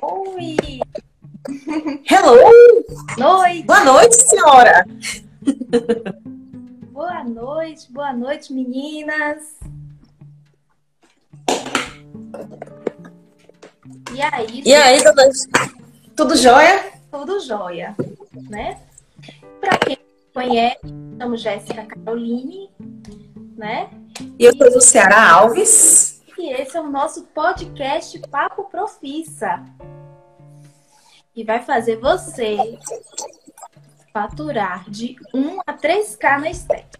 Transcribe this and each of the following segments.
Oi! Hello! Noite! Boa noite, senhora! Boa noite, boa noite, meninas! E aí? E aí, dona... Tudo jóia? Tudo jóia, né? Pra quem não conhece, chamo Jéssica Caroline, né? E eu sou do Ceará Alves. E esse é o nosso podcast Papo Profissa. E vai fazer você faturar de 1 a 3K na estética.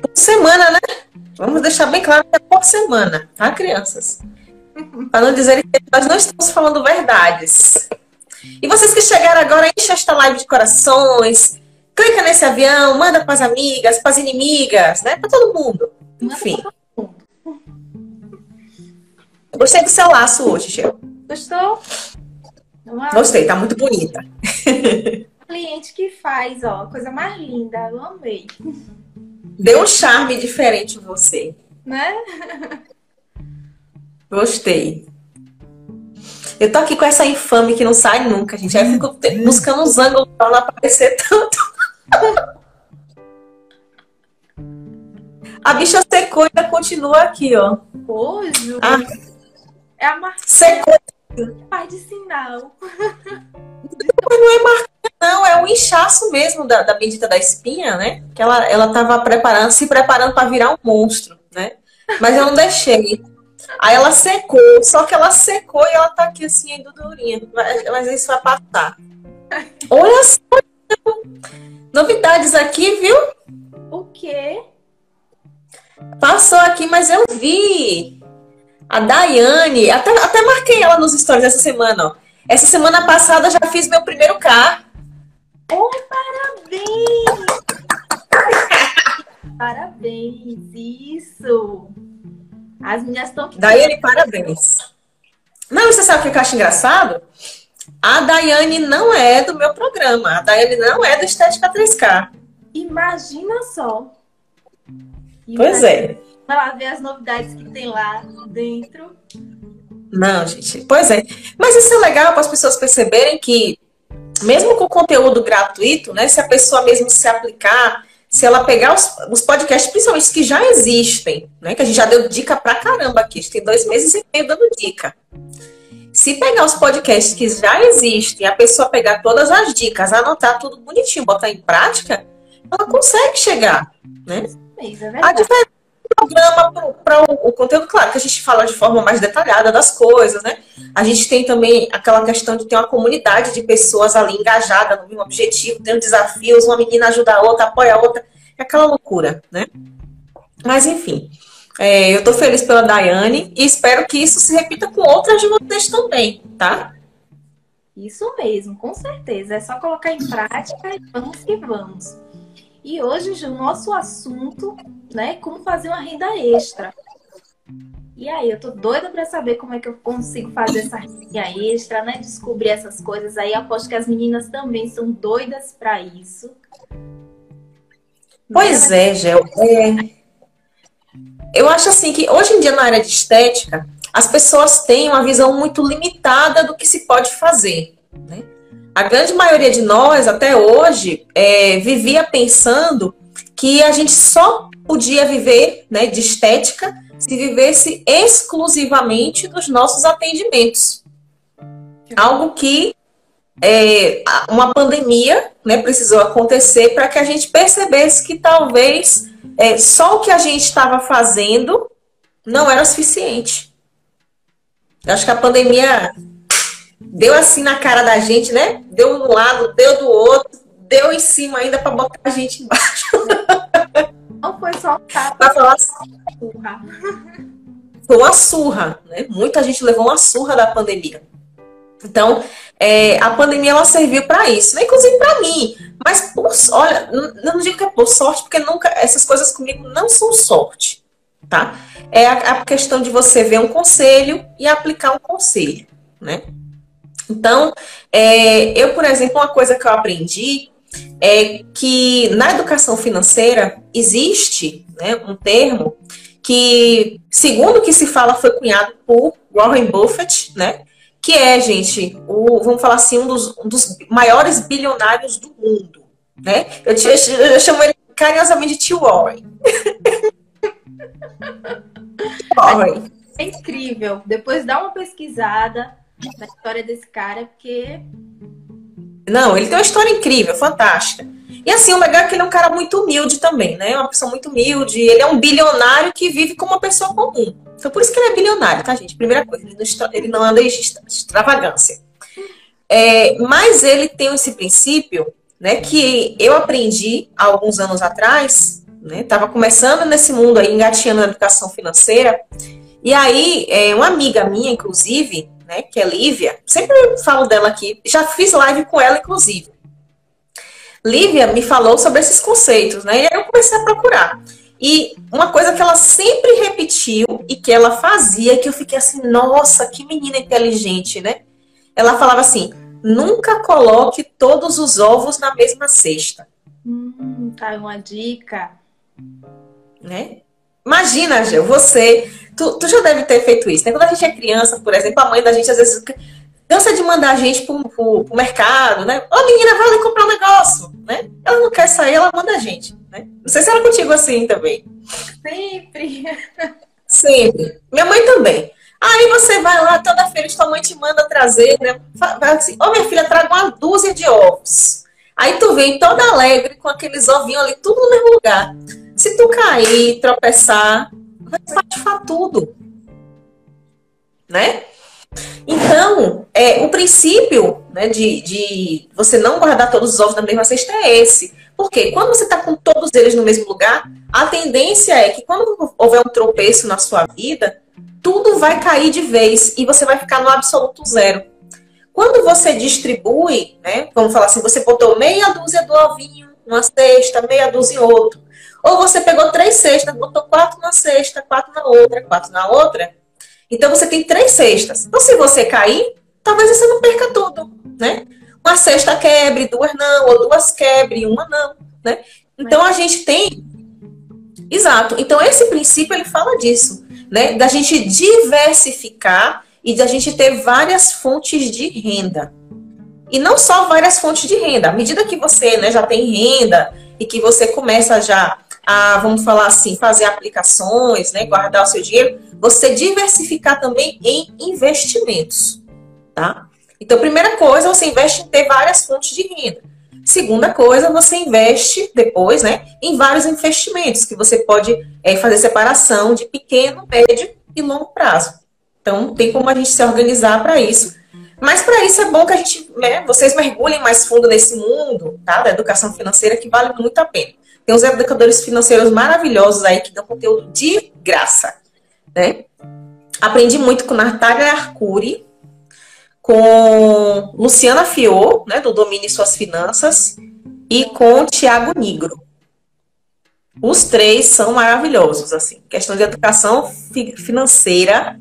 Por semana, né? Vamos deixar bem claro que é por semana, tá, crianças? Para não dizer que nós não estamos falando verdades. E vocês que chegaram agora, enche esta live de corações, clica nesse avião, manda para as amigas, para as inimigas, né? Para todo mundo. Enfim. Gostei do seu laço hoje, Gil. Gostou? Uma... Gostei, tá muito bonita. Cliente que faz, ó, coisa mais linda, eu amei. Deu um charme diferente em você. Né? Gostei. Eu tô aqui com essa infame que não sai nunca, gente. Aí eu fico buscando uns ângulos pra não aparecer tanto. A bicha secou e ainda continua aqui, ó. Hoje. Ah. É a marca. Secou. Pai de sinal. Não é marca, não. É um inchaço mesmo da, da bendita da espinha, né? Que ela, ela tava preparando, se preparando para virar um monstro, né? Mas eu não deixei. Aí ela secou, só que ela secou e ela tá aqui assim, ainda durinha. Mas, mas isso vai passar. Olha só! Novidades aqui, viu? O quê? Passou aqui, mas eu vi. A Daiane, até, até marquei ela nos stories essa semana, ó. Essa semana passada já fiz meu primeiro carro. Oh, parabéns! parabéns, isso! As meninas estão. Daiane, parabéns. Não, você sabe o que eu acho engraçado? A Daiane não é do meu programa. A Daiane não é do Estética 3K. Imagina só. Pois é. Vai lá ver as novidades que tem lá dentro. Não, gente. Pois é. Mas isso é legal para as pessoas perceberem que, mesmo com conteúdo gratuito, né? Se a pessoa mesmo se aplicar se ela pegar os, os, podcasts, principalmente os que já existem, né? Que a gente já deu dica pra caramba aqui, a gente tem dois meses e meio dando dica. Se pegar os podcasts que já existem, a pessoa pegar todas as dicas, anotar tudo bonitinho, botar em prática, ela consegue chegar, né? Isso é verdade. A diferença programa para o, o, conteúdo, claro, que a gente fala de forma mais detalhada das coisas, né? A gente tem também aquela questão de ter uma comunidade de pessoas ali engajada no mesmo objetivo, tendo desafios, uma menina ajuda a outra, apoia a outra, é aquela loucura, né? Mas enfim, é, eu tô feliz pela Daiane e espero que isso se repita com outras de vocês também, tá? Isso mesmo, com certeza. É só colocar em prática e vamos que vamos. E hoje o nosso assunto, né, como fazer uma renda extra. E aí, eu tô doida para saber como é que eu consigo fazer essa renda extra, né? Descobrir essas coisas aí. Aposto que as meninas também são doidas para isso. Pois né? é, Gel. É... Eu acho assim que hoje em dia na área de estética, as pessoas têm uma visão muito limitada do que se pode fazer, né? A grande maioria de nós, até hoje, é, vivia pensando que a gente só podia viver né, de estética se vivesse exclusivamente dos nossos atendimentos. Algo que é, uma pandemia né, precisou acontecer para que a gente percebesse que talvez é, só o que a gente estava fazendo não era suficiente. Eu acho que a pandemia deu assim na cara da gente, né? Deu um lado, deu do outro, deu em cima ainda para botar a gente embaixo. Não foi só um tapa, uma surra. Foi uma surra, né? Muita gente levou uma surra da pandemia. Então, é, a pandemia ela serviu para isso, né? inclusive para mim. Mas, por, olha, eu não digo que é por sorte, porque nunca essas coisas comigo não são sorte, tá? É a, a questão de você ver um conselho e aplicar um conselho, né? Então, é, eu, por exemplo, uma coisa que eu aprendi é que na educação financeira existe né, um termo que, segundo o que se fala, foi cunhado por Warren Buffett, né? Que é, gente, o, vamos falar assim, um dos, um dos maiores bilionários do mundo, né? Eu, eu, eu chamo ele carinhosamente de tio Warren. Warren. É incrível. Depois dá uma pesquisada na história desse cara, porque. Não, ele tem uma história incrível, fantástica. E assim, o legal é que ele é um cara muito humilde também, né? Uma pessoa muito humilde. Ele é um bilionário que vive como uma pessoa comum. Então, por isso que ele é bilionário, tá, gente? Primeira coisa, ele não, ele não anda em extravagância. É, mas ele tem esse princípio, né, que eu aprendi há alguns anos atrás, né? Tava começando nesse mundo aí, engatinhando na educação financeira. E aí, é, uma amiga minha, inclusive, né, que é Lívia, sempre falo dela aqui, já fiz live com ela, inclusive. Lívia me falou sobre esses conceitos, né? E aí eu comecei a procurar. E uma coisa que ela sempre repetiu e que ela fazia, que eu fiquei assim, nossa, que menina inteligente, né? Ela falava assim: nunca coloque todos os ovos na mesma cesta. Hum, tá uma dica. Né? Imagina, Gil, você. Tu, tu já deve ter feito isso, né? Quando a gente é criança, por exemplo, a mãe da gente às vezes cansa de mandar a gente pro, pro, pro mercado, né? Ô menina, vai ali comprar um negócio, né? Ela não quer sair, ela manda a gente, né? Não sei se era contigo assim também. Sempre. Sempre. Minha mãe também. Aí você vai lá, toda feira tua mãe te manda trazer, né? Vai assim, ô minha filha, traga uma dúzia de ovos. Aí tu vem toda alegre com aqueles ovinhos ali, tudo no mesmo lugar. Se tu cair, tropeçar, vai espatifar tudo. Né? Então, é, o princípio né, de, de você não guardar todos os ovos na mesma cesta é esse. Porque quando você está com todos eles no mesmo lugar, a tendência é que quando houver um tropeço na sua vida, tudo vai cair de vez e você vai ficar no absoluto zero. Quando você distribui, né, vamos falar assim, você botou meia dúzia do ovinho numa cesta, meia dúzia em outro. Ou você pegou três cestas, botou quatro na cesta, quatro na outra, quatro na outra. Então você tem três cestas. Então, se você cair, talvez você não perca tudo, né? Uma cesta quebre, duas não, ou duas quebre, uma não, né? Então a gente tem. Exato. Então, esse princípio ele fala disso, né? Da gente diversificar e da gente ter várias fontes de renda. E não só várias fontes de renda. À medida que você né, já tem renda e que você começa já a, vamos falar assim, fazer aplicações, né, guardar o seu dinheiro, você diversificar também em investimentos, tá? Então, primeira coisa, você investe em ter várias fontes de renda. Segunda coisa, você investe depois, né, em vários investimentos que você pode é, fazer separação de pequeno, médio e longo prazo. Então, tem como a gente se organizar para isso. Mas para isso é bom que a gente, né, vocês mergulhem mais fundo nesse mundo, tá, da educação financeira que vale muito a pena. Tem uns educadores financeiros maravilhosos aí que dão conteúdo de graça, né? Aprendi muito com Natália Arcuri, com Luciana Fior, né, do Domine Suas Finanças, e com Tiago Nigro. Os três são maravilhosos, assim. Questão de educação financeira,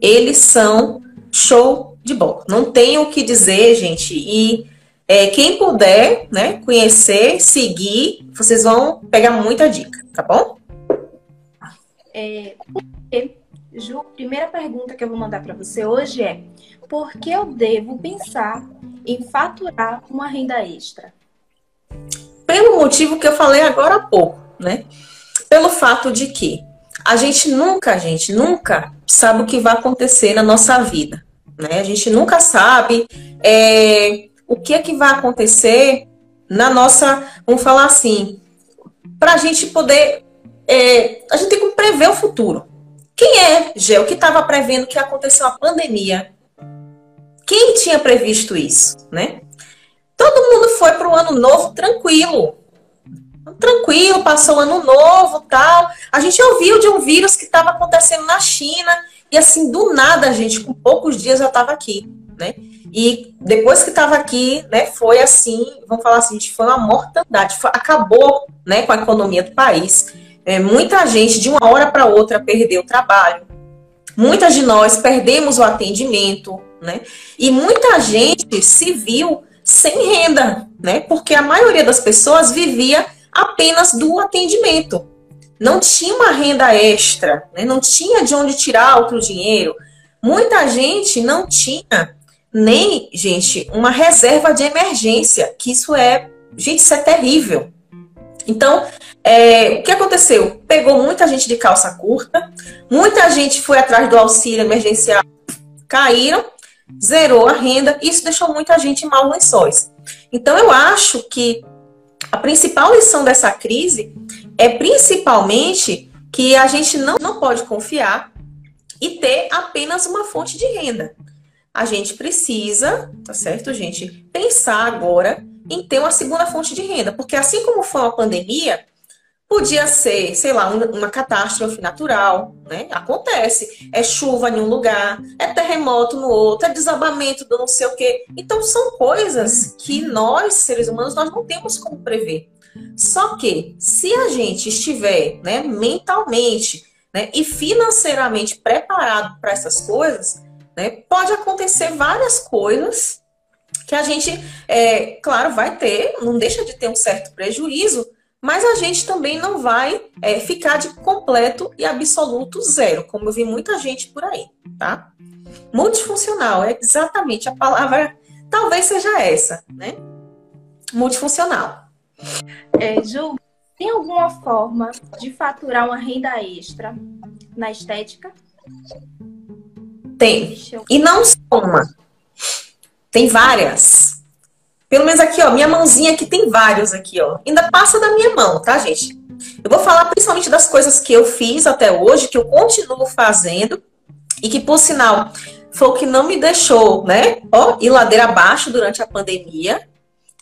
eles são show de bola. Não tenho o que dizer, gente. E é, quem puder, né, conhecer, seguir, vocês vão pegar muita dica, tá bom? É, Ju, primeira pergunta que eu vou mandar para você hoje é: por que eu devo pensar em faturar uma renda extra? Pelo motivo que eu falei agora há pouco, né? Pelo fato de que a gente nunca, a gente nunca sabe o que vai acontecer na nossa vida, né? A gente nunca sabe é, o que é que vai acontecer na nossa, vamos falar assim, para a gente poder, é, a gente tem que prever o futuro. Quem é, Gel, que estava prevendo que aconteceu a pandemia? Quem tinha previsto isso, né? Todo mundo foi para o ano novo tranquilo. Tranquilo, passou o ano novo tal. A gente ouviu de um vírus que estava acontecendo na China e assim, do nada, gente, com poucos dias já estava aqui, né? E depois que estava aqui, né, foi assim, vamos falar assim, foi uma mortandade, foi, acabou, né, com a economia do país. É, muita gente, de uma hora para outra, perdeu o trabalho. Muitas de nós perdemos o atendimento, né? E muita gente se viu sem renda, né? Porque a maioria das pessoas vivia apenas do atendimento. Não tinha uma renda extra, né? não tinha de onde tirar outro dinheiro. Muita gente não tinha nem, gente, uma reserva de emergência, que isso é, gente, isso é terrível. Então, é, o que aconteceu? Pegou muita gente de calça curta, muita gente foi atrás do auxílio emergencial, caíram, zerou a renda, isso deixou muita gente em maus lençóis. Então, eu acho que a principal lição dessa crise é principalmente que a gente não, não pode confiar e ter apenas uma fonte de renda. A gente precisa, tá certo, gente, pensar agora em ter uma segunda fonte de renda, porque assim como foi uma pandemia, podia ser, sei lá, uma catástrofe natural, né? Acontece. É chuva em um lugar, é terremoto no outro, é desabamento do não sei o quê. Então são coisas que nós, seres humanos, nós não temos como prever. Só que se a gente estiver, né, mentalmente, né, e financeiramente preparado para essas coisas, né, pode acontecer várias coisas que a gente, é, claro, vai ter, não deixa de ter um certo prejuízo, mas a gente também não vai é, ficar de completo e absoluto zero, como eu vi muita gente por aí, tá? Multifuncional é exatamente a palavra, talvez seja essa, né? Multifuncional. É, Ju, tem alguma forma de faturar uma renda extra na estética? Tem. E não só uma. Tem várias. Pelo menos aqui, ó, minha mãozinha aqui tem vários aqui, ó. Ainda passa da minha mão, tá, gente? Eu vou falar principalmente das coisas que eu fiz até hoje, que eu continuo fazendo e que, por sinal, foi o que não me deixou, né, ó, ir ladeira abaixo durante a pandemia.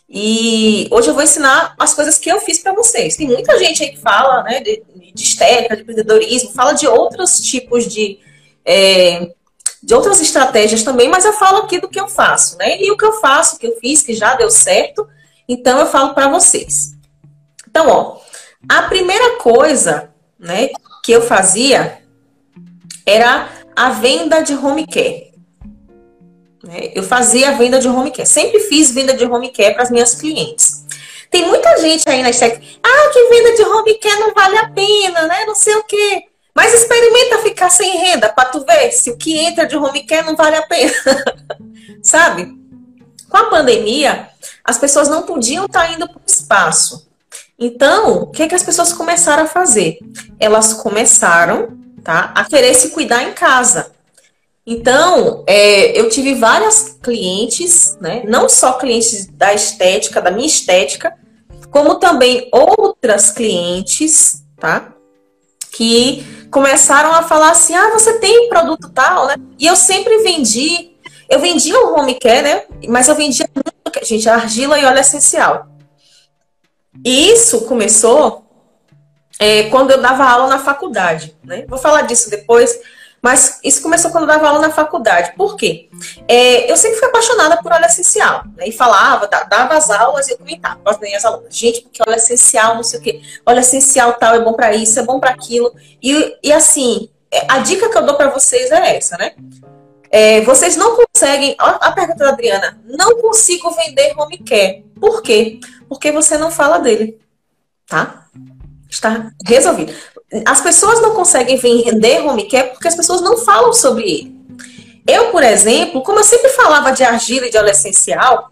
E hoje eu vou ensinar as coisas que eu fiz para vocês. Tem muita gente aí que fala, né, de, de estética, de empreendedorismo, fala de outros tipos de é, de outras estratégias também, mas eu falo aqui do que eu faço, né? E o que eu faço, o que eu fiz, que já deu certo, então eu falo para vocês. Então, ó, a primeira coisa, né, que eu fazia era a venda de home care. Né? Eu fazia a venda de home care. Sempre fiz venda de home care para as minhas clientes. Tem muita gente aí na sec, ah, que venda de home care não vale a pena, né? Não sei o quê. Mas experimenta ficar sem renda para tu ver se o que entra de home care não vale a pena. Sabe? Com a pandemia, as pessoas não podiam estar tá indo para o espaço. Então, o que, é que as pessoas começaram a fazer? Elas começaram tá, a querer se cuidar em casa. Então, é, eu tive várias clientes, né, não só clientes da estética, da minha estética, como também outras clientes, tá? Que começaram a falar assim: ah, você tem produto tal, né? E eu sempre vendi, eu vendia o home care, né? Mas eu vendia muito, gente, argila e óleo essencial. E isso começou é, quando eu dava aula na faculdade, né? Vou falar disso depois. Mas isso começou quando eu dava aula na faculdade. Por quê? É, eu sempre fui apaixonada por óleo essencial. Né? E falava, dava as aulas e eu comentava com as alunas. Gente, porque óleo essencial, não sei o quê. Óleo essencial tal, é bom para isso, é bom para aquilo. E, e assim, é, a dica que eu dou para vocês é essa, né? É, vocês não conseguem. A pergunta da Adriana. Não consigo vender home care. Por quê? Porque você não fala dele. Tá? Está resolvido. As pessoas não conseguem vender home care porque as pessoas não falam sobre ele. Eu, por exemplo, como eu sempre falava de argila e de óleo essencial,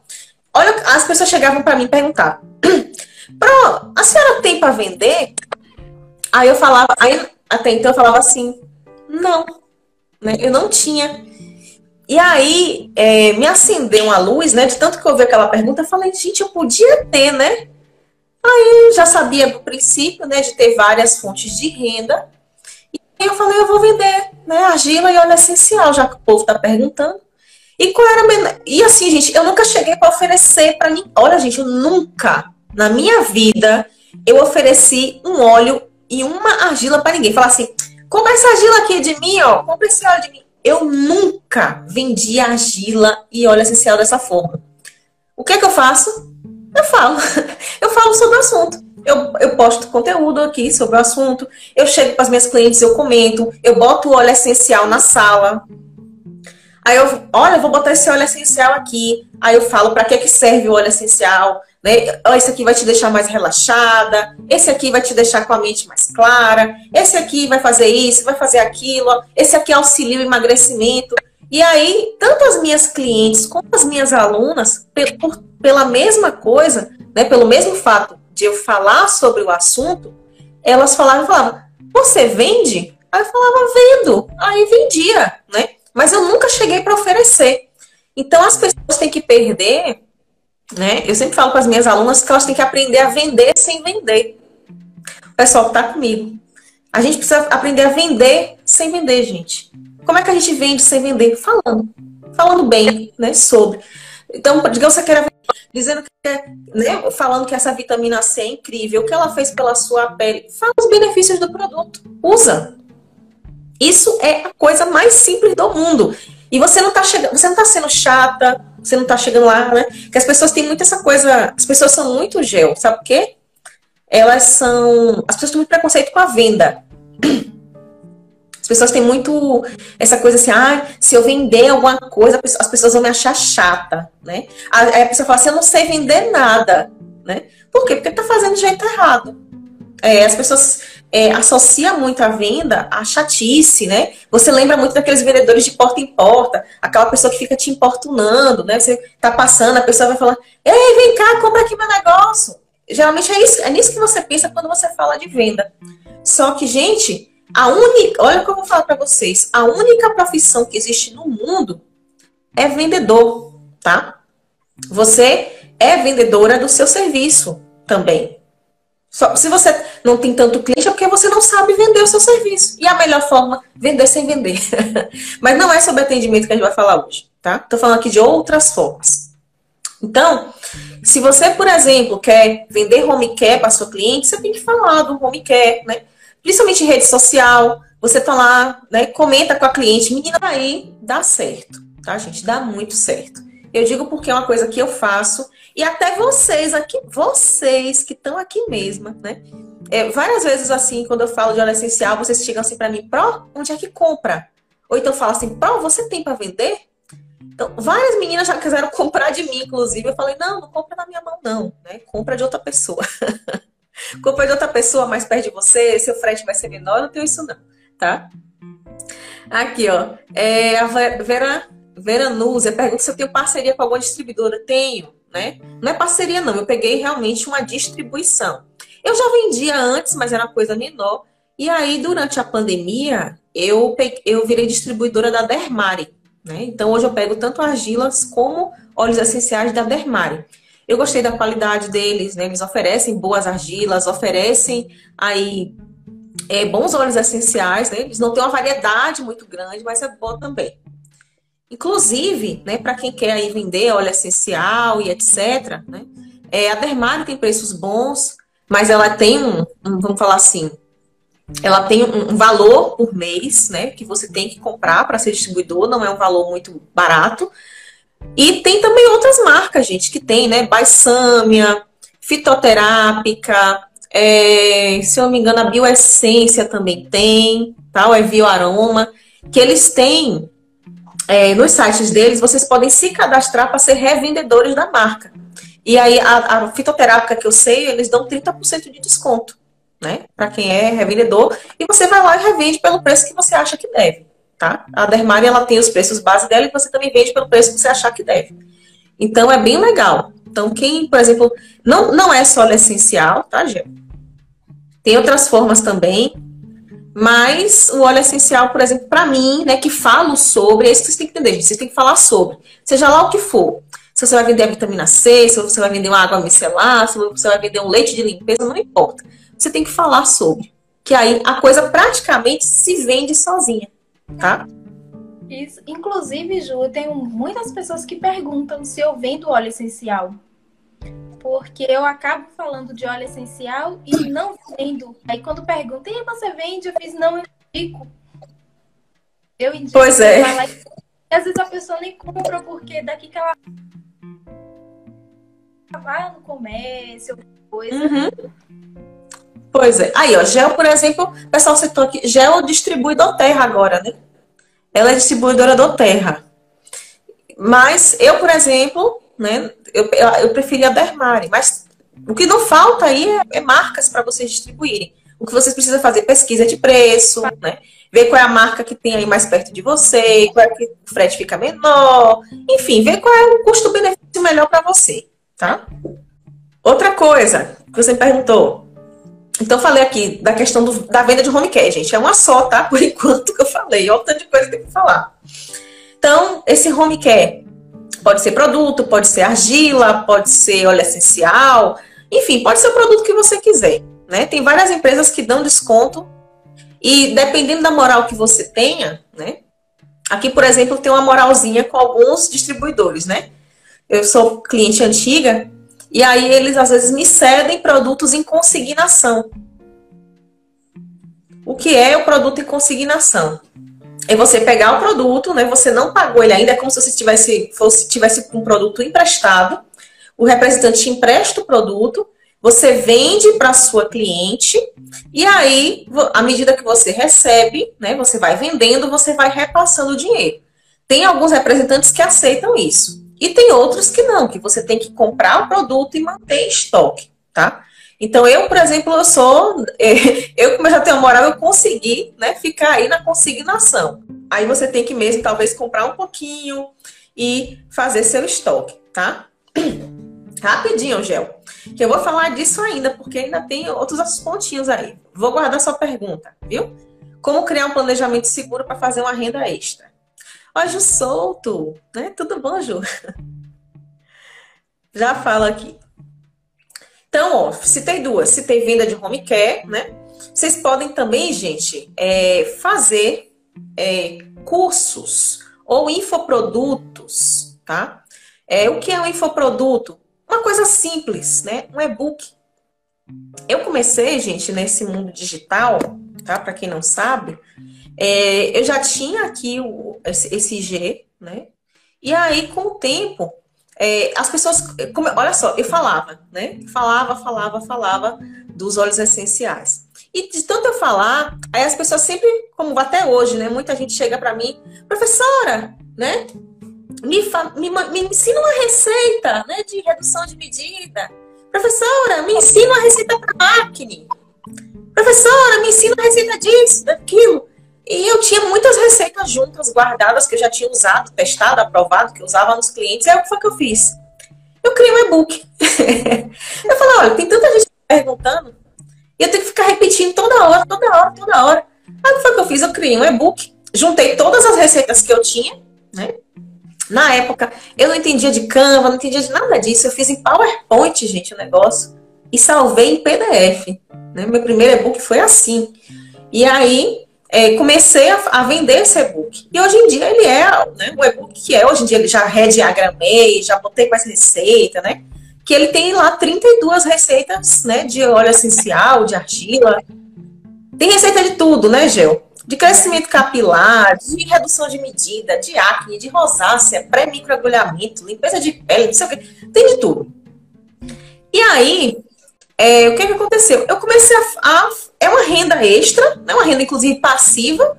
olha, as pessoas chegavam para mim e Pro, a senhora tem para vender? Aí eu falava, aí até então eu falava assim: não, né? Eu não tinha. E aí é, me acendeu uma luz, né? De tanto que eu ouvi aquela pergunta, eu falei, gente, eu podia ter, né? Aí já sabia do princípio, né, de ter várias fontes de renda. E eu falei, eu vou vender, né, argila e óleo essencial, já que o povo está perguntando. E qual era E assim, gente, eu nunca cheguei para oferecer para mim. Olha, gente, eu nunca na minha vida eu ofereci um óleo e uma argila para ninguém. Falar assim, compra essa argila aqui de mim, ó, compra esse óleo de mim. Eu nunca vendi argila e óleo essencial dessa forma. O que é que eu faço? Eu falo. Eu falo sobre o assunto. Eu, eu posto conteúdo aqui sobre o assunto. Eu chego para as minhas clientes, eu comento. Eu boto o óleo essencial na sala. Aí eu, olha, eu vou botar esse óleo essencial aqui. Aí eu falo para que, que serve o óleo essencial. né? Esse aqui vai te deixar mais relaxada, esse aqui vai te deixar com a mente mais clara, esse aqui vai fazer isso, vai fazer aquilo, esse aqui auxilia o emagrecimento. E aí, tanto as minhas clientes como as minhas alunas, por, pela mesma coisa, né, pelo mesmo fato de eu falar sobre o assunto, elas falavam, falavam, você vende? Aí eu falava, vendo. Aí vendia, né? Mas eu nunca cheguei para oferecer. Então as pessoas têm que perder, né? Eu sempre falo para as minhas alunas que elas têm que aprender a vender sem vender. O pessoal que está comigo. A gente precisa aprender a vender sem vender, gente. Como é que a gente vende sem vender? Falando. Falando bem, né? Sobre. Então, digamos que você quer dizendo que, né, falando que essa vitamina C é incrível, o que ela fez pela sua pele. Fala os benefícios do produto. Usa. Isso é a coisa mais simples do mundo. E você não tá chegando, você não tá sendo chata, você não tá chegando lá, né? Que as pessoas têm muito essa coisa, as pessoas são muito gel, sabe por quê? Elas são, as pessoas têm muito preconceito com a venda. As pessoas têm muito essa coisa assim, ah, se eu vender alguma coisa, as pessoas vão me achar chata, né? Aí a pessoa fala assim, eu não sei vender nada, né? Por quê? Porque tá fazendo do jeito errado. É, as pessoas é, associam muito a venda à chatice, né? Você lembra muito daqueles vendedores de porta em porta, aquela pessoa que fica te importunando, né? Você tá passando, a pessoa vai falar, ei, vem cá, compra aqui meu negócio. Geralmente é, isso, é nisso que você pensa quando você fala de venda. Só que, gente, a única, olha o que eu vou falar para vocês, a única profissão que existe no mundo é vendedor, tá? Você é vendedora do seu serviço também. Só, se você não tem tanto cliente, é porque você não sabe vender o seu serviço. E a melhor forma, vender sem vender. Mas não é sobre atendimento que a gente vai falar hoje, tá? Tô falando aqui de outras formas. Então, se você, por exemplo, quer vender home care para sua cliente, você tem que falar do home care, né? Principalmente em rede social, você tá lá, né, comenta com a cliente, menina, aí dá certo, tá, gente? Dá muito certo. Eu digo porque é uma coisa que eu faço e até vocês aqui, vocês que estão aqui mesmo, né? É, várias vezes assim, quando eu falo de óleo essencial, vocês chegam assim para mim, Pro, onde é que compra? Ou então falam assim, Pro, você tem para vender? Então, várias meninas já quiseram comprar de mim, inclusive. Eu falei, não, não compra na minha mão, não, né? Compra de outra pessoa. Compra de outra pessoa mais perto de você, seu frete vai ser menor, eu não tenho isso não, tá? Aqui, ó. É, a Vera, Vera Núzia pergunta se eu tenho parceria com alguma distribuidora. Tenho, né? Não é parceria, não. Eu peguei realmente uma distribuição. Eu já vendia antes, mas era coisa menor. E aí, durante a pandemia, eu, peguei, eu virei distribuidora da Dermari. Né? Então, hoje eu pego tanto argilas como óleos essenciais da Dermari. Eu gostei da qualidade deles, né? Eles oferecem boas argilas, oferecem aí é, bons óleos essenciais, né? Eles não têm uma variedade muito grande, mas é boa também. Inclusive, né, para quem quer aí vender óleo essencial e etc, né? É, a Dermário tem preços bons, mas ela tem um, um vamos falar assim, ela tem um, um, valor por mês, né, que você tem que comprar para ser distribuidor, não é um valor muito barato, e tem também outras marcas, gente, que tem, né? Baissâmia, fitoterápica, é, se eu não me engano, a Bioessência também tem, tal, é Bioaroma, que eles têm é, nos sites deles, vocês podem se cadastrar para ser revendedores da marca. E aí, a, a fitoterápica que eu sei, eles dão 30% de desconto, né? Para quem é revendedor, e você vai lá e revende pelo preço que você acha que deve tá? A Dermari, ela tem os preços base dela e você também vende pelo preço que você achar que deve. Então, é bem legal. Então, quem, por exemplo, não, não é só essencial, tá, Gê? Tem outras formas também, mas o óleo essencial, por exemplo, para mim, né, que falo sobre, é isso que vocês têm que entender, vocês têm que falar sobre. Seja lá o que for. Se você vai vender a vitamina C, se você vai vender uma água micelar, se você vai vender um leite de limpeza, não importa. Você tem que falar sobre. Que aí a coisa praticamente se vende sozinha tá? Isso. Inclusive, Ju, eu tenho muitas pessoas que perguntam se eu vendo óleo essencial. Porque eu acabo falando de óleo essencial e não vendo. Aí quando perguntam, e você vende? Eu fiz, não, eu indico. Eu indico. Pois é. E às vezes a pessoa nem compra porque daqui que ela vai no comércio, coisa. Uhum. Pois é. Aí, ó, Gel, por exemplo, o pessoal citou aqui, Gel distribui do Terra agora, né? Ela é distribuidora do Terra. Mas eu, por exemplo, né, eu, eu, eu preferi a Dermari, mas o que não falta aí é, é marcas para vocês distribuírem. O que vocês precisam fazer pesquisa de preço, né? Ver qual é a marca que tem aí mais perto de você, qual é que o frete fica menor, enfim, ver qual é o custo-benefício melhor para você, tá? Outra coisa que você me perguntou. Então, falei aqui da questão do, da venda de home care, gente. É uma só, tá? Por enquanto que eu falei. Olha o tanto de coisa que tem que falar. Então, esse home care pode ser produto, pode ser argila, pode ser óleo essencial, enfim, pode ser o produto que você quiser. Né? Tem várias empresas que dão desconto e dependendo da moral que você tenha, né? Aqui, por exemplo, tem uma moralzinha com alguns distribuidores, né? Eu sou cliente antiga e aí eles às vezes me cedem produtos em consignação. O que é o produto em consignação? É você pegar o produto, né? Você não pagou ele ainda, é como se você tivesse, fosse, tivesse um produto emprestado. O representante te empresta o produto você vende para sua cliente e aí, à medida que você recebe, né, você vai vendendo, você vai repassando o dinheiro. Tem alguns representantes que aceitam isso. E tem outros que não, que você tem que comprar o produto e manter estoque, tá? Então, eu, por exemplo, eu sou. Eu, como eu já tenho moral, eu consegui né, ficar aí na consignação. Aí você tem que mesmo, talvez, comprar um pouquinho e fazer seu estoque, tá? Rapidinho, Gel. Que eu vou falar disso ainda, porque ainda tem outros pontinhos aí. Vou guardar sua pergunta, viu? Como criar um planejamento seguro para fazer uma renda extra? Ó, Ju Solto, né? Tudo bom, Ju? Já falo aqui. Então, ó, citei duas. Citei venda de home care, né? Vocês podem também, gente, é, fazer é, cursos ou infoprodutos, tá? É, o que é um infoproduto? Uma coisa simples, né? Um e-book. Eu comecei, gente, nesse mundo digital, tá? Para quem não sabe, é, eu já tinha aqui o, esse, IG, né? E aí, com o tempo, é, as pessoas. Como, olha só, eu falava, né? Falava, falava, falava dos óleos essenciais. E de tanto eu falar, aí as pessoas sempre, como até hoje, né? Muita gente chega para mim, professora, né? me, me, me ensina uma receita né, de redução de medida. Professora, me ensina uma receita para acne. Professora, me ensina uma receita disso, daquilo. E eu tinha muitas receitas juntas, guardadas, que eu já tinha usado, testado, aprovado, que eu usava nos clientes. Aí o que foi que eu fiz? Eu criei um e-book. eu falei, olha, tem tanta gente perguntando, e eu tenho que ficar repetindo toda hora, toda hora, toda hora. Aí o que foi que eu fiz? Eu criei um e-book, juntei todas as receitas que eu tinha, né? Na época, eu não entendia de Canva, não entendia de nada disso. Eu fiz em PowerPoint, gente, o negócio. E salvei em PDF. Né? Meu primeiro e-book foi assim. E aí, é, comecei a, a, vender esse e-book. E hoje em dia ele é né, o e-book que é. Hoje em dia ele já rediagramei, já botei com essa receita, né? Que ele tem lá 32 receitas, né? De óleo essencial, de argila. Tem receita de tudo, né, Gel? de crescimento capilar, de redução de medida, de acne, de rosácea, pré-microagulhamento, limpeza de pele, não sei o que, tem de tudo. E aí, é, o que, que aconteceu? Eu comecei a, a, É uma renda extra, né, uma renda inclusive passiva.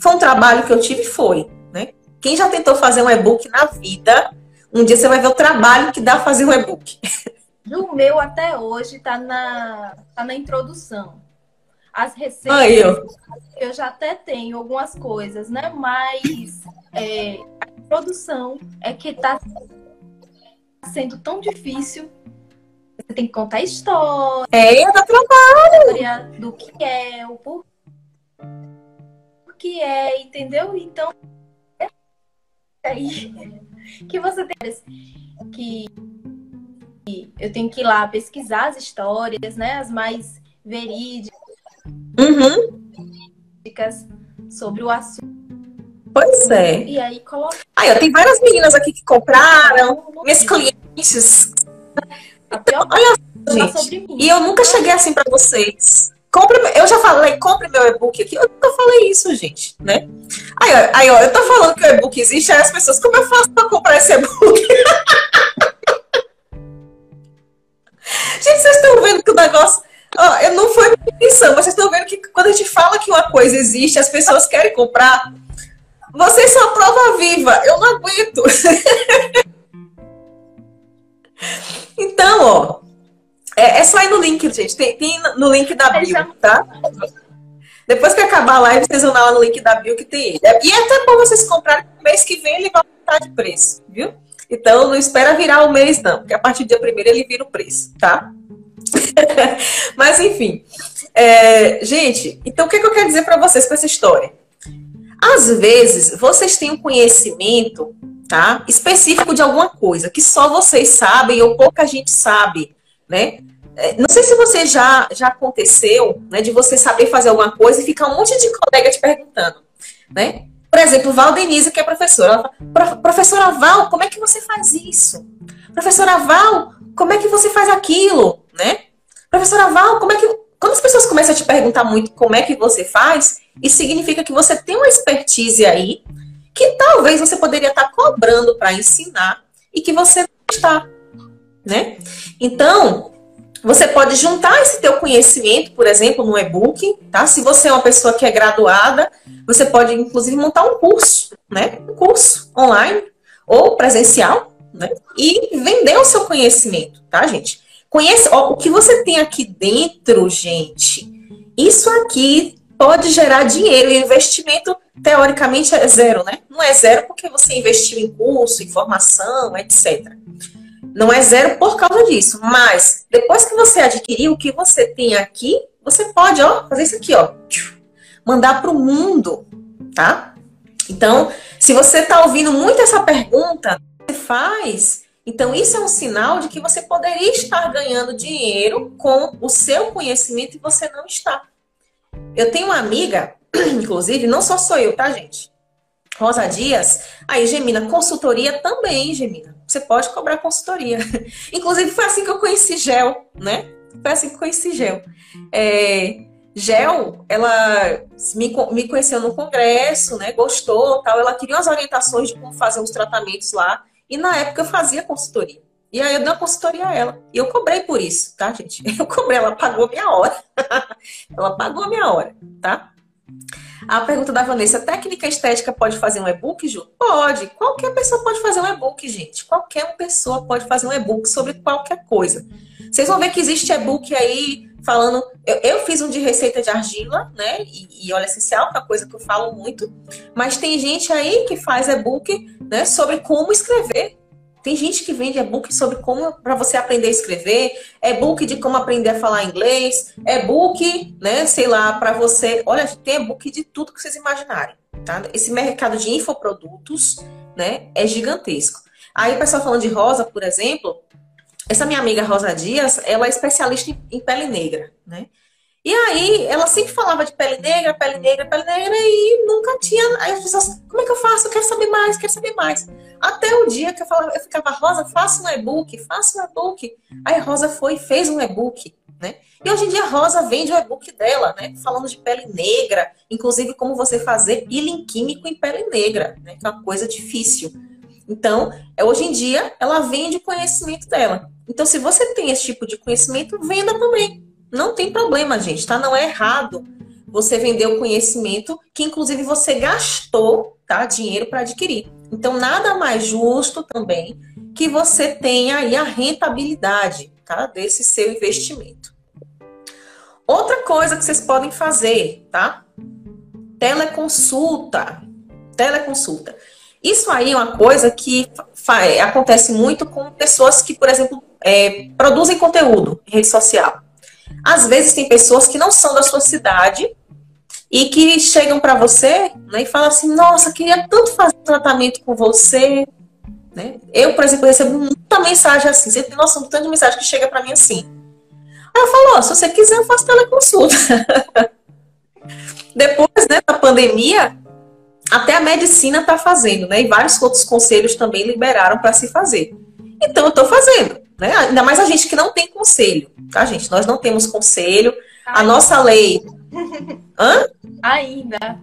Foi um trabalho que eu tive foi. Né? Quem já tentou fazer um e-book na vida, um dia você vai ver o trabalho que dá fazer um e-book. O meu até hoje está na, tá na introdução. As receitas, Aí, eu. eu já até tenho algumas coisas, né? Mas é, a produção é que está sendo tão difícil. Você tem que contar história. É, dá trabalho. Do que é, o por que é, entendeu? Então, é aí que você tem que eu tenho que ir lá pesquisar as histórias, né? As mais verídicas Uhum. Sobre o assunto. Pois é. E aí coloca. Aí, ó, tem várias meninas aqui que compraram, minhas clientes. Então, olha só, gente. E eu nunca cheguei assim para vocês. Compre, eu já falei, compre meu e-book aqui. Eu nunca falei isso, gente, né? Aí, ó, aí, ó eu tô falando que o e-book existe, aí as pessoas, como eu faço pra comprar esse e-book? gente, vocês estão vendo que o negócio Oh, eu não foi intenção, mas vocês estão vendo que quando a gente fala que uma coisa existe, as pessoas querem comprar. Vocês são a prova viva. Eu não aguento. Então, ó, é, é, só ir no link, gente. Tem, tem no link da bio, tá? Depois que acabar a live, vocês vão lá no link da bio que tem ele. E é até bom vocês comprarem mês que vem ele vai aumentar de preço, viu? Então não espera virar o mês, não, porque a partir do dia primeiro ele vira o preço, tá? Mas enfim. É, gente, então o que, é que eu quero dizer para vocês com essa história? Às vezes, vocês têm um conhecimento tá, específico de alguma coisa que só vocês sabem ou pouca gente sabe, né? É, não sei se você já, já aconteceu, né, de você saber fazer alguma coisa e ficar um monte de colega te perguntando, né? Por exemplo, Val Denise, que é professora, ela fala, professora Val, como é que você faz isso? Professora Val, como é que você faz aquilo, né? Professora Val, como é que quando as pessoas começam a te perguntar muito como é que você faz, isso significa que você tem uma expertise aí que talvez você poderia estar cobrando para ensinar e que você não está, né? Então, você pode juntar esse teu conhecimento, por exemplo, no e-book, tá? Se você é uma pessoa que é graduada, você pode inclusive montar um curso, né? Um curso online ou presencial, né? E vender o seu conhecimento, tá, gente? Conhece, ó, o que você tem aqui dentro, gente. Isso aqui pode gerar dinheiro. E investimento, teoricamente, é zero, né? Não é zero porque você investiu em curso, em formação, etc. Não é zero por causa disso. Mas, depois que você adquirir o que você tem aqui, você pode, ó, fazer isso aqui, ó. Mandar para o mundo, tá? Então, se você está ouvindo muito essa pergunta, você faz então, isso é um sinal de que você poderia estar ganhando dinheiro com o seu conhecimento e você não está. Eu tenho uma amiga, inclusive, não só sou eu, tá, gente? Rosa Dias. Aí, Gemina, consultoria também, Gemina. Você pode cobrar consultoria. Inclusive, foi assim que eu conheci Gel, né? Foi assim que eu conheci Gel. É, Gel, ela me, me conheceu no congresso, né? Gostou, tal. Ela queria umas orientações de como fazer os tratamentos lá. E na época eu fazia consultoria. E aí eu dei uma consultoria a ela. E eu cobrei por isso, tá, gente? Eu cobrei, ela pagou minha hora. ela pagou a minha hora, tá? A pergunta da Vanessa: técnica estética pode fazer um e-book, Ju? Pode. Qualquer pessoa pode fazer um e-book, gente. Qualquer pessoa pode fazer um e-book sobre qualquer coisa. Vocês vão ver que existe e-book aí falando. Eu, eu, fiz um de receita de argila, né? E, e óleo essencial, que é uma coisa que eu falo muito. Mas tem gente aí que faz e-book né, sobre como escrever. Tem gente que vende e-book sobre como para você aprender a escrever, e-book de como aprender a falar inglês, e-book, né, sei lá, para você. Olha, tem e-book de tudo que vocês imaginarem, tá? Esse mercado de infoprodutos, né, é gigantesco. Aí o pessoal falando de rosa, por exemplo, essa minha amiga Rosa Dias, ela é especialista em, pele negra, né? E aí, ela sempre falava de pele negra, pele negra, pele negra, e nunca tinha. Aí as pessoas, como é que eu faço? Eu quero saber mais, quero saber mais. Até o dia que eu, falava, eu ficava, Rosa, faça um e-book, faça um e-book. Aí Rosa foi e fez um e-book, né? E hoje em dia a Rosa vende o e-book dela, né? Falando de pele negra, inclusive como você fazer peeling químico em pele negra, né? Que é uma coisa difícil. Então, é, hoje em dia, ela vende o conhecimento dela. Então, se você tem esse tipo de conhecimento, venda também. Não tem problema, gente, tá? Não é errado você vender o conhecimento que, inclusive, você gastou tá, dinheiro para adquirir. Então, nada mais justo também que você tenha aí a rentabilidade tá, desse seu investimento. Outra coisa que vocês podem fazer, tá? Teleconsulta. Teleconsulta. Isso aí é uma coisa que acontece muito com pessoas que, por exemplo, é, produzem conteúdo em rede social. Às vezes tem pessoas que não são da sua cidade e que chegam para você né, e falam assim: Nossa, queria tanto fazer tratamento com você. Né? Eu, por exemplo, recebo muita mensagem assim. Você tem noção do tanto de mensagem que chega para mim assim. Aí eu falo: oh, Se você quiser, eu faço teleconsulta. Depois né, da pandemia, até a medicina está fazendo, né? E vários outros conselhos também liberaram para se fazer. Então, eu estou fazendo. Né? Ainda mais a gente que não tem conselho, tá, gente? Nós não temos conselho. A nossa lei. Hã? Ainda.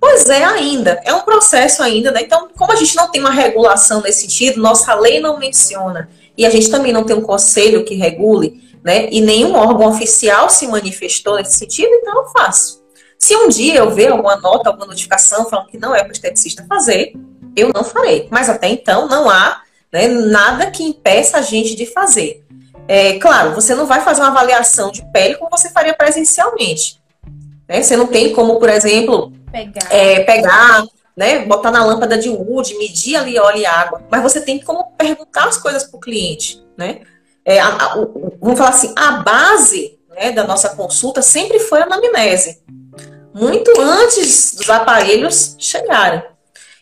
Pois é, ainda. É um processo ainda, né? Então, como a gente não tem uma regulação nesse sentido, nossa lei não menciona, e a gente também não tem um conselho que regule, né? E nenhum órgão oficial se manifestou nesse sentido, então eu faço. Se um dia eu ver alguma nota, alguma notificação falando que não é para o esteticista fazer, eu não farei. Mas até então não há né? Nada que impeça a gente de fazer. É, claro, você não vai fazer uma avaliação de pele como você faria presencialmente. Né? Você não tem como, por exemplo, pegar, é, pegar né, botar na lâmpada de wood, medir ali óleo e água. Mas você tem como perguntar as coisas para o cliente. Né? É, a, a, o, vamos falar assim, a base né, da nossa consulta sempre foi a anamnese. Muito antes dos aparelhos chegarem.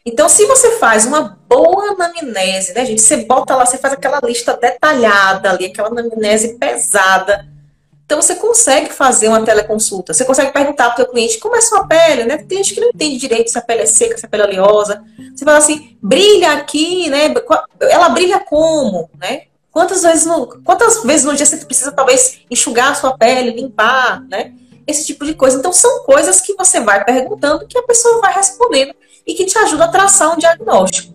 Então, se você faz uma boa anamnese, né, gente? Você bota lá, você faz aquela lista detalhada ali, aquela anamnese pesada. Então, você consegue fazer uma teleconsulta. Você consegue perguntar para o seu cliente como é sua pele, né? Tem cliente que não entende direito se a pele é seca, se a pele é oleosa. Você fala assim, brilha aqui, né? Ela brilha como, né? Quantas vezes no, quantas vezes no dia você precisa, talvez, enxugar a sua pele, limpar, né? Esse tipo de coisa. Então, são coisas que você vai perguntando que a pessoa vai respondendo e que te ajuda a traçar um diagnóstico.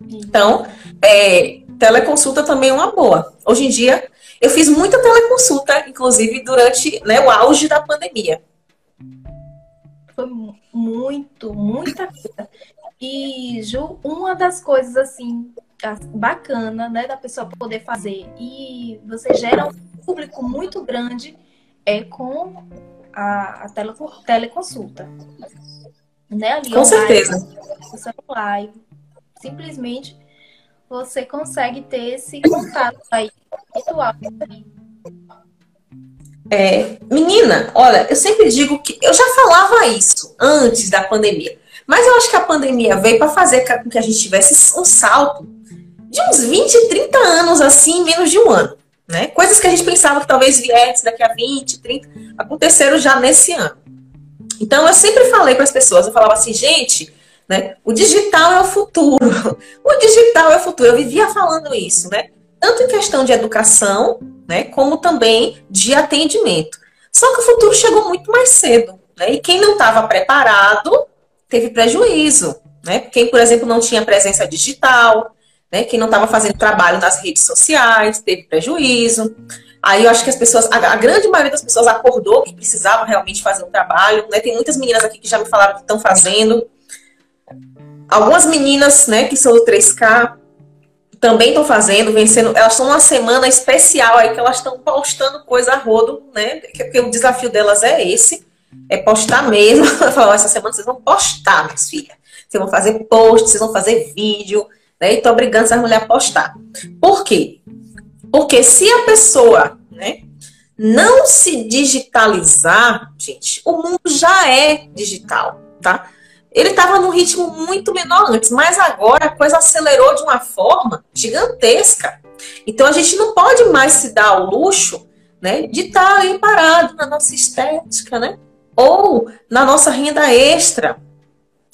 Então, é, teleconsulta também é uma boa. Hoje em dia, eu fiz muita teleconsulta, inclusive durante né, o auge da pandemia. Foi muito, muita coisa. E, Ju, uma das coisas assim bacana, né, da pessoa poder fazer e você gera um público muito grande é com a, a tele, teleconsulta né? Ali Com certeza. Live, simplesmente você consegue ter esse contato aí virtual. É, menina, olha, eu sempre digo que eu já falava isso antes da pandemia, mas eu acho que a pandemia veio para fazer com que a gente tivesse um salto de uns 20, 30 anos assim, em menos de um ano. Né? Coisas que a gente pensava que talvez viesse daqui a 20, 30, aconteceram já nesse ano. Então, eu sempre falei para as pessoas, eu falava assim, gente, né, o digital é o futuro. O digital é o futuro. Eu vivia falando isso, né? Tanto em questão de educação, né, como também de atendimento. Só que o futuro chegou muito mais cedo, né? E quem não estava preparado teve prejuízo, né? Quem, por exemplo, não tinha presença digital, né? Quem não estava fazendo trabalho nas redes sociais teve prejuízo. Aí eu acho que as pessoas, a, a, grande maioria das pessoas acordou que precisava realmente fazer um trabalho, né? Tem muitas meninas aqui que já me falaram que estão fazendo. Algumas meninas, né, que são do 3K, também estão fazendo, vencendo. Elas estão numa semana especial aí que elas estão postando coisa a rodo, né? Porque o desafio delas é esse, é postar mesmo. Falar, essa semana vocês vão postar, minhas filhas. Vocês vão fazer post, vocês vão fazer vídeo, né? E tô obrigando essas mulheres a postar. Por quê? Porque se a pessoa né, não se digitalizar, gente, o mundo já é digital, tá? Ele estava num ritmo muito menor antes, mas agora a coisa acelerou de uma forma gigantesca. Então a gente não pode mais se dar ao luxo né, de estar tá aí parado na nossa estética, né? Ou na nossa renda extra.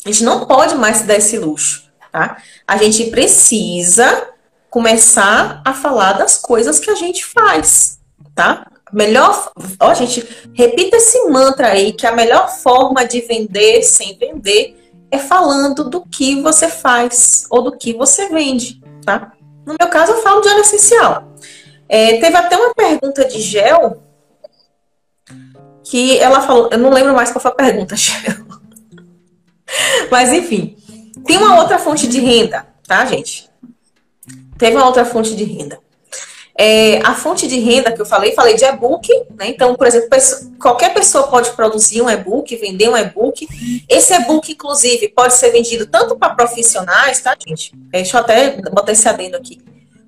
A gente não pode mais se dar esse luxo, tá? A gente precisa começar a falar das coisas que a gente faz, tá? Melhor, ó, gente, repita esse mantra aí que a melhor forma de vender sem vender é falando do que você faz ou do que você vende, tá? No meu caso, eu falo de óleo essencial. É, teve até uma pergunta de Gel que ela falou, eu não lembro mais qual foi a pergunta, Gel. Mas enfim, tem uma outra fonte de renda, tá, gente? Teve uma outra fonte de renda. É, a fonte de renda que eu falei, falei de e-book, né? Então, por exemplo, qualquer pessoa pode produzir um e-book, vender um e-book. Esse e-book, inclusive, pode ser vendido tanto para profissionais, tá, gente? É, deixa eu até botar esse adendo aqui.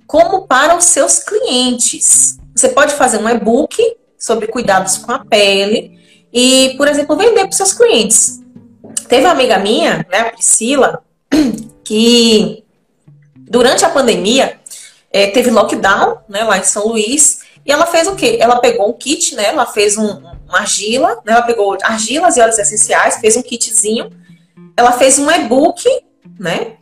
Como para os seus clientes. Você pode fazer um e-book sobre cuidados com a pele e, por exemplo, vender para os seus clientes. Teve uma amiga minha, né, a Priscila, que Durante a pandemia, é, teve lockdown, né, lá em São Luís, e ela fez o quê? Ela pegou um kit, né, ela fez um, uma argila, né, ela pegou argilas e óleos essenciais, fez um kitzinho, ela fez um e-book, né,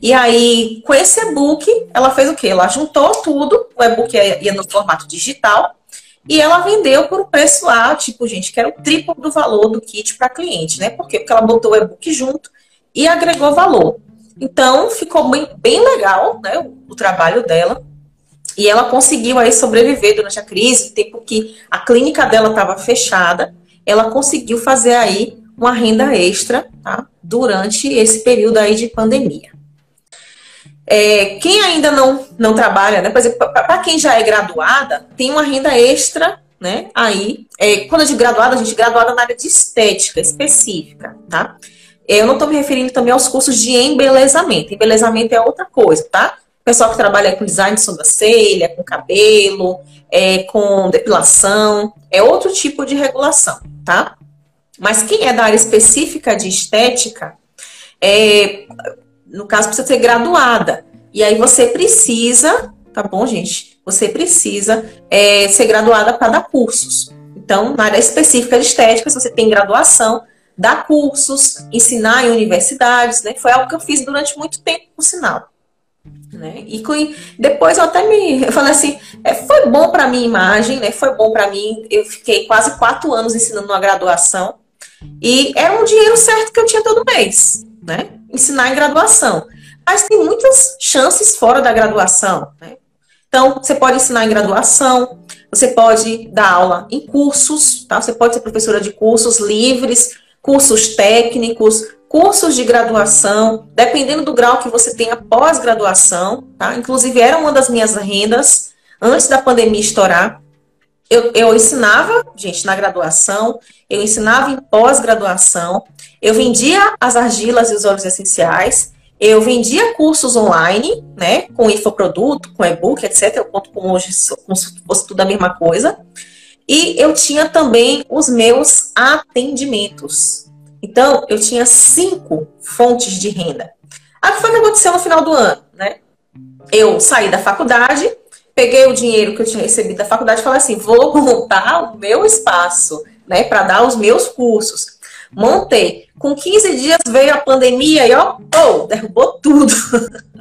e aí, com esse e-book, ela fez o quê? Ela juntou tudo, o e-book ia no formato digital, e ela vendeu por um preço lá, tipo, gente, que era o triplo do valor do kit para cliente, né? Por quê? Porque ela botou o e-book junto e agregou valor. Então, ficou bem, bem legal né, o, o trabalho dela. E ela conseguiu aí sobreviver durante a crise, tempo que a clínica dela estava fechada, ela conseguiu fazer aí uma renda extra tá, durante esse período aí de pandemia. É, quem ainda não, não trabalha, né? Por exemplo, para quem já é graduada, tem uma renda extra, né? Aí, é, quando eu digo graduada, a gente graduada na área de estética específica, tá? Eu não estou me referindo também aos cursos de embelezamento. Embelezamento é outra coisa, tá? Pessoal que trabalha com design de sobrancelha, com cabelo, é, com depilação, é outro tipo de regulação, tá? Mas quem é da área específica de estética, é, no caso, precisa ser graduada. E aí você precisa, tá bom, gente? Você precisa é, ser graduada para dar cursos. Então, na área específica de estética, se você tem graduação, dar cursos, ensinar em universidades, né? Foi algo que eu fiz durante muito tempo, por sinal. Né? E depois eu até me eu falei assim, é, foi bom para minha imagem, né? Foi bom para mim. Eu fiquei quase quatro anos ensinando uma graduação e era um dinheiro certo que eu tinha todo mês, né? Ensinar em graduação. Mas tem muitas chances fora da graduação, né? Então, você pode ensinar em graduação, você pode dar aula em cursos, tá? Você pode ser professora de cursos livres, cursos técnicos, cursos de graduação, dependendo do grau que você tenha pós-graduação, tá? Inclusive, era uma das minhas rendas antes da pandemia estourar. Eu, eu ensinava, gente, na graduação, eu ensinava em pós-graduação, eu vendia as argilas e os óleos essenciais, eu vendia cursos online, né, com infoproduto, com e-book, etc. Eu conto com hoje como se fosse tudo a mesma coisa. E eu tinha também os meus atendimentos. Então, eu tinha cinco fontes de renda. Aí, o foi que aconteceu no final do ano? Né? Eu saí da faculdade, peguei o dinheiro que eu tinha recebido da faculdade e falei assim: vou montar o meu espaço né, para dar os meus cursos. Montei. Com 15 dias veio a pandemia e ó, oh, derrubou tudo.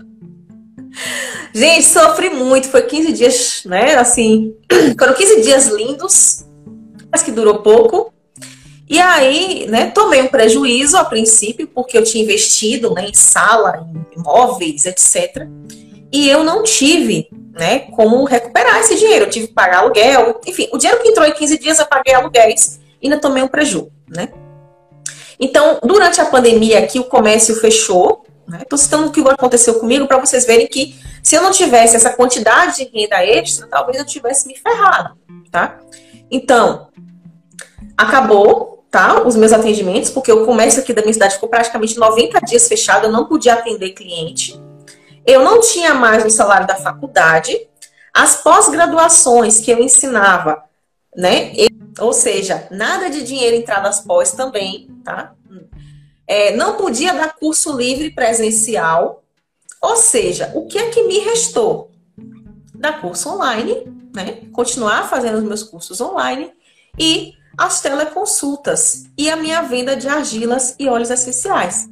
Gente, sofri muito. Foi 15 dias, né? Assim, foram 15 dias lindos, mas que durou pouco. E aí, né, tomei um prejuízo a princípio, porque eu tinha investido né, em sala, em imóveis, etc. E eu não tive né, como recuperar esse dinheiro. Eu tive que pagar aluguel, enfim, o dinheiro que entrou em 15 dias eu paguei aluguéis e ainda tomei um prejuízo, né? Então, durante a pandemia aqui, o comércio fechou, Estou né? citando o que aconteceu comigo para vocês verem que se eu não tivesse essa quantidade de renda extra, talvez eu tivesse me ferrado, tá? Então, acabou, tá? Os meus atendimentos, porque o comércio aqui da minha cidade ficou praticamente 90 dias fechado, eu não podia atender cliente. Eu não tinha mais o salário da faculdade. As pós-graduações que eu ensinava, né? Ou seja, nada de dinheiro entrado nas pós também, tá? É, não podia dar curso livre presencial. Ou seja, o que é que me restou? Dar curso online, né? Continuar fazendo os meus cursos online e as teleconsultas e a minha venda de argilas e óleos essenciais.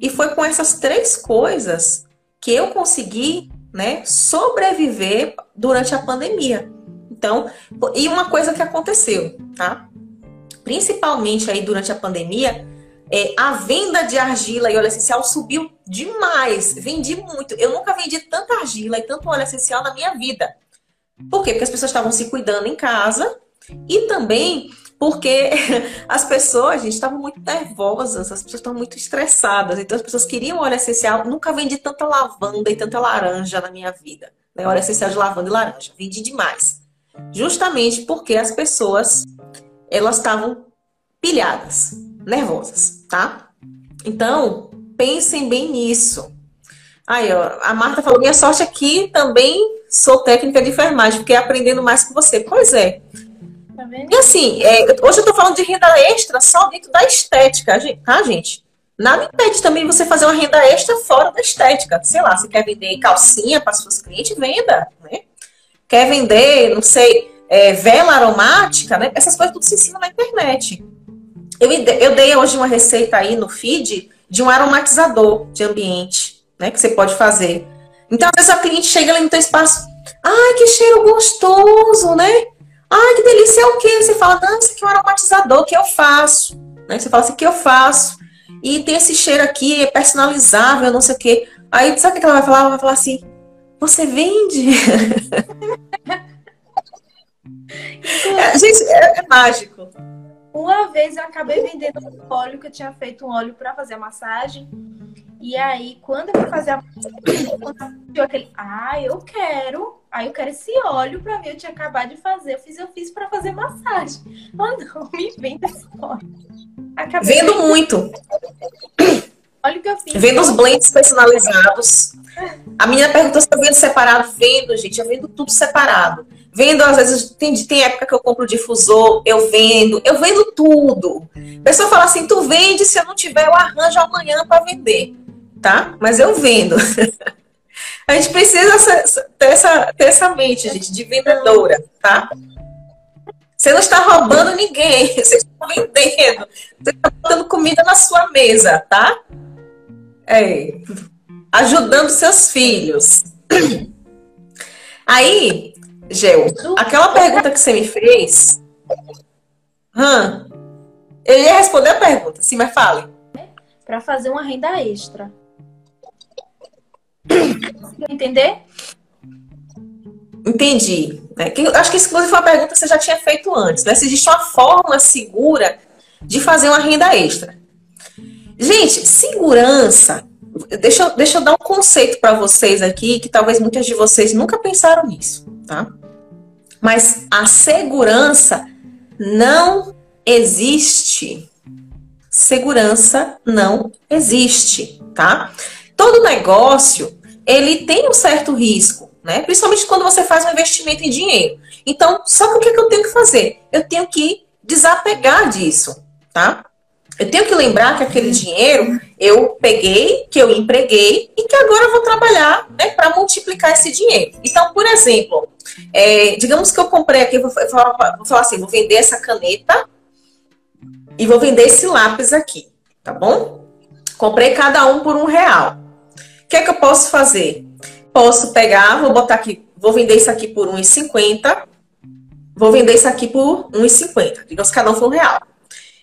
E foi com essas três coisas que eu consegui, né, sobreviver durante a pandemia. Então, e uma coisa que aconteceu, tá? Principalmente aí durante a pandemia, é, a venda de argila e óleo essencial subiu demais. Vendi muito. Eu nunca vendi tanta argila e tanto óleo essencial na minha vida. Por quê? Porque as pessoas estavam se cuidando em casa e também porque as pessoas, gente, estavam muito nervosas, as pessoas estavam muito estressadas. Então as pessoas queriam óleo essencial. Nunca vendi tanta lavanda e tanta laranja na minha vida. Né? Óleo essencial de lavanda e laranja. Vendi demais. Justamente porque as pessoas elas estavam pilhadas nervosas, tá? Então, pensem bem nisso. Aí, ó, a Marta falou: minha sorte aqui também sou técnica de enfermagem, fiquei aprendendo mais com você. Pois é. Tá e assim, é, hoje eu tô falando de renda extra só dentro da estética, tá, gente? Nada impede também você fazer uma renda extra fora da estética. Sei lá, você quer vender calcinha para suas clientes, venda, né? Quer vender, não sei, é, vela aromática, né? Essas coisas tudo se ensina na internet. Eu, eu dei hoje uma receita aí no feed de um aromatizador de ambiente, né? Que você pode fazer. Então, às vezes a cliente chega ali no teu espaço, ai, que cheiro gostoso, né? Ai, que delícia, é o quê? Você fala, não, isso aqui é um aromatizador que eu faço. Né? Você fala assim, que eu faço. E tem esse cheiro aqui, é personalizável, não sei o quê. Aí, sabe o que ela vai falar? Ela vai falar assim, você vende? é, gente, é, é mágico. Uma vez eu acabei vendendo um óleo que eu tinha feito um óleo para fazer a massagem. E aí, quando eu fui fazer a eu aquele, ah, eu quero, aí eu quero esse óleo para mim, eu tinha acabado de fazer, eu fiz, eu fiz para fazer massagem. Ah, não, me venda esse óleo. Acabei Vendo muito. Olha o que eu fiz. Vendo os blends personalizados. A menina perguntou se eu vendo separado. Vendo, gente, eu vendo tudo separado. Vendo, às vezes, tem, tem época que eu compro difusor, eu vendo, eu vendo tudo. A pessoa fala assim: tu vende, se eu não tiver, eu arranjo amanhã para vender tá? Mas eu vendo. A gente precisa ter essa, ter essa mente, gente, de vendedora, tá? Você não está roubando ninguém, você está vendendo. Você está botando comida na sua mesa, tá? É, ajudando seus filhos. Aí, Gel, aquela pergunta que você me fez. Hum, eu ia responder a pergunta, sim, mas fale. Para fazer uma renda extra. Entender? Entendi. É, que, acho que isso foi uma pergunta que você já tinha feito antes. Né? Se existe uma forma segura de fazer uma renda extra. Gente, segurança. Deixa, deixa eu dar um conceito para vocês aqui, que talvez muitas de vocês nunca pensaram nisso, tá? Mas a segurança não existe. Segurança não existe, tá? todo negócio ele tem um certo risco, né? Principalmente quando você faz um investimento em dinheiro. Então, só o que, que eu tenho que fazer? Eu tenho que desapegar disso, tá? Eu tenho que lembrar que aquele dinheiro eu peguei, que eu empreguei e que agora eu vou trabalhar né, para multiplicar esse dinheiro. Então, por exemplo, é, digamos que eu comprei aqui, vou falar, vou falar assim, vou vender essa caneta e vou vender esse lápis aqui, tá bom? Comprei cada um por um real que é que eu posso fazer? Posso pegar, vou botar aqui, vou vender isso aqui por 1,50, vou vender isso aqui por 1,50. Digamos que cada um for um real.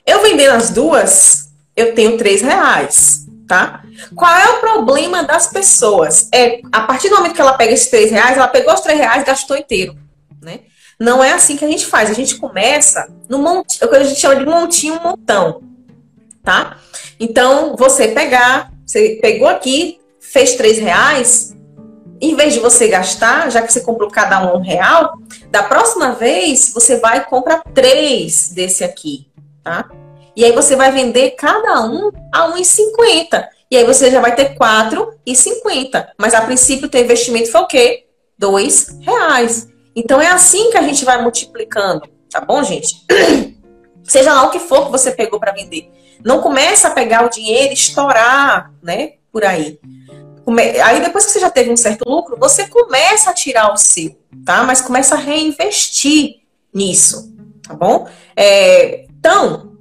Eu vendendo as duas, eu tenho 3 reais, tá? Qual é o problema das pessoas? É, a partir do momento que ela pega esses 3 reais, ela pegou os 3 reais gastou inteiro, né? Não é assim que a gente faz. A gente começa no monte, é o que a gente chama de montinho, montão, tá? Então, você pegar, você pegou aqui, fez três reais, em vez de você gastar, já que você comprou cada um um real, da próxima vez você vai comprar três desse aqui, tá? E aí você vai vender cada um a 1,50. E aí você já vai ter 4,50. Mas a princípio o teu investimento foi o quê? Dois reais. Então é assim que a gente vai multiplicando, tá bom, gente? Seja lá o que for que você pegou para vender. Não começa a pegar o dinheiro e estourar, né? Por aí. Aí depois que você já teve um certo lucro, você começa a tirar o seu, tá? Mas começa a reinvestir nisso, tá bom? É, então,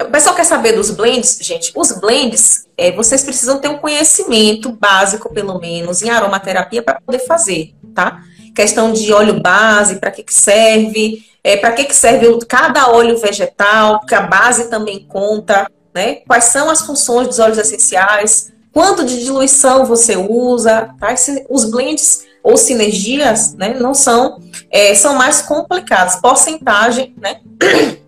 o pessoal quer saber dos blends, gente. Os blends, é, vocês precisam ter um conhecimento básico, pelo menos, em aromaterapia para poder fazer, tá? Questão de óleo base, para que, que serve, é, para que, que serve cada óleo vegetal, que a base também conta, né? Quais são as funções dos óleos essenciais, quanto de diluição você usa, tá? Os blends ou sinergias, né, não são, é, são mais complicados. Porcentagem, né?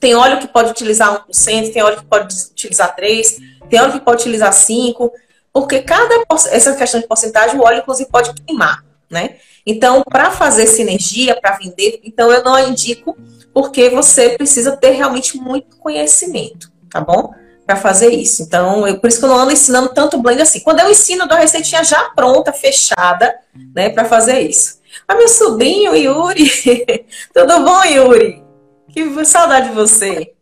Tem óleo que pode utilizar 1%, tem óleo que pode utilizar 3%, tem óleo que pode utilizar 5%, porque cada, essa questão de porcentagem, o óleo, inclusive, pode queimar, né? Então, para fazer sinergia, para vender, então eu não indico, porque você precisa ter realmente muito conhecimento, tá bom? para fazer isso. Então, eu, por isso que eu não ando ensinando tanto blend assim. Quando eu ensino, eu dou a receitinha já pronta, fechada, né, para fazer isso. Ah, meu sobrinho, Yuri. Tudo bom, Yuri? Que saudade de você.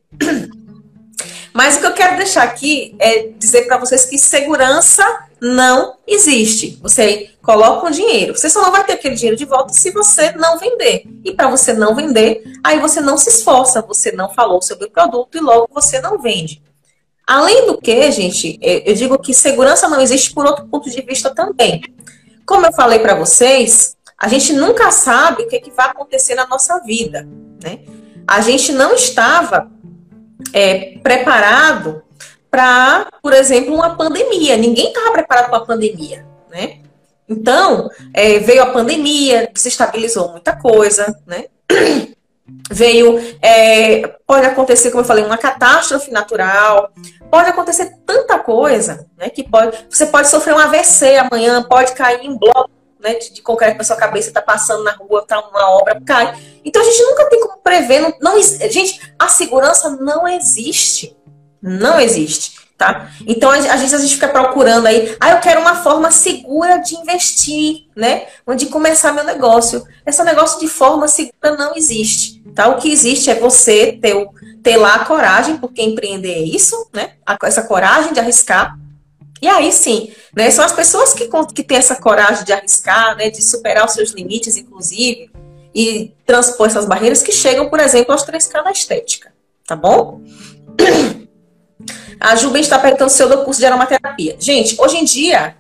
Mas o que eu quero deixar aqui é dizer para vocês que segurança não existe. Você coloca um dinheiro, você só não vai ter aquele dinheiro de volta se você não vender. E para você não vender, aí você não se esforça, você não falou sobre o produto e logo você não vende. Além do que, gente, eu digo que segurança não existe por outro ponto de vista também. Como eu falei para vocês, a gente nunca sabe o que, é que vai acontecer na nossa vida, né? A gente não estava é, preparado para, por exemplo, uma pandemia. Ninguém estava preparado para a pandemia, né? Então, é, veio a pandemia, desestabilizou muita coisa, né? veio, é, pode acontecer, como eu falei, uma catástrofe natural, pode acontecer tanta coisa, né? Que pode, você pode sofrer um AVC amanhã, pode cair em bloco, né? De, de concreto na sua cabeça, tá passando na rua, tá uma obra, cai. Então a gente nunca tem como prever, não, não gente, a segurança não existe, não existe. Tá? Então, às vezes a gente fica procurando aí, ah, eu quero uma forma segura de investir, né? Onde começar meu negócio. Esse negócio de forma segura não existe, tá? O que existe é você ter, ter lá a coragem, porque empreender é isso, né? Essa coragem de arriscar. E aí sim, né? São as pessoas que, que têm essa coragem de arriscar, né? De superar os seus limites, inclusive, e transpor essas barreiras que chegam, por exemplo, aos 3K na estética, tá bom? A Juben está perguntando se eu dou curso de aromaterapia. Gente, hoje em dia,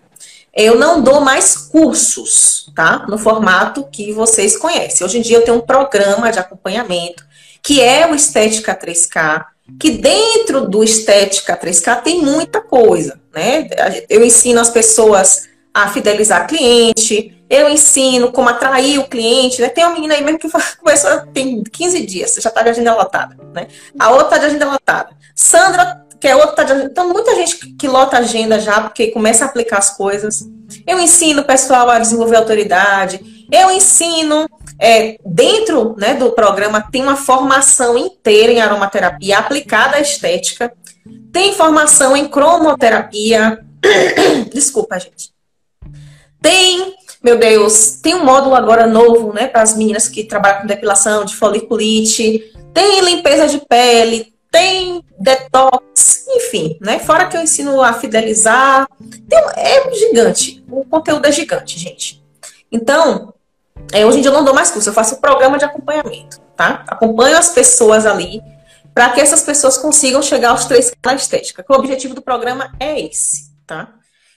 eu não dou mais cursos, tá? No formato que vocês conhecem. Hoje em dia eu tenho um programa de acompanhamento, que é o Estética 3K, que dentro do Estética 3K tem muita coisa, né? Eu ensino as pessoas a fidelizar cliente, eu ensino como atrair o cliente, né? Tem uma menina aí mesmo que começou tem 15 dias, já está de agenda lotada, né? A outra está de agenda lotada. Sandra que é outra. Tá então, muita gente que lota agenda já, porque começa a aplicar as coisas. Eu ensino o pessoal a desenvolver autoridade. Eu ensino, é, dentro né, do programa, tem uma formação inteira em aromaterapia aplicada à estética. Tem formação em cromoterapia. Desculpa, gente. Tem, meu Deus, tem um módulo agora novo, né, para as meninas que trabalham com depilação de foliculite. Tem limpeza de pele, tem detox, enfim, né? Fora que eu ensino a fidelizar. Tem, é gigante. O conteúdo é gigante, gente. Então, é, hoje em dia eu não dou mais curso, eu faço programa de acompanhamento, tá? Acompanho as pessoas ali para que essas pessoas consigam chegar aos três na estética. O objetivo do programa é esse, tá?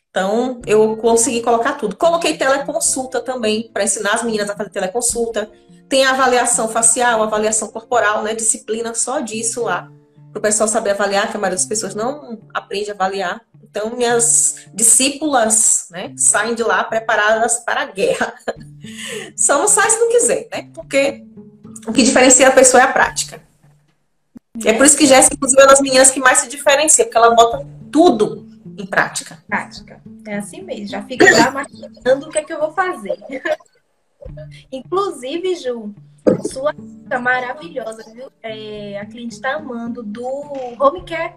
Então, eu consegui colocar tudo. Coloquei teleconsulta também, para ensinar as meninas a fazer teleconsulta. Tem avaliação facial, avaliação corporal, né? Disciplina só disso lá para o pessoal saber avaliar, que a maioria das pessoas não aprende a avaliar. Então, minhas discípulas né, saem de lá preparadas para a guerra. Só não sai se não quiser, né? Porque o que diferencia a pessoa é a prática. É, é por isso que Jéssica, inclusive, é uma das meninas que mais se diferencia, porque ela bota tudo em prática. Prática. É assim mesmo. Já fica lá maquinando o que é que eu vou fazer. inclusive, Ju, sua dica maravilhosa, viu? É, a cliente está amando do home care.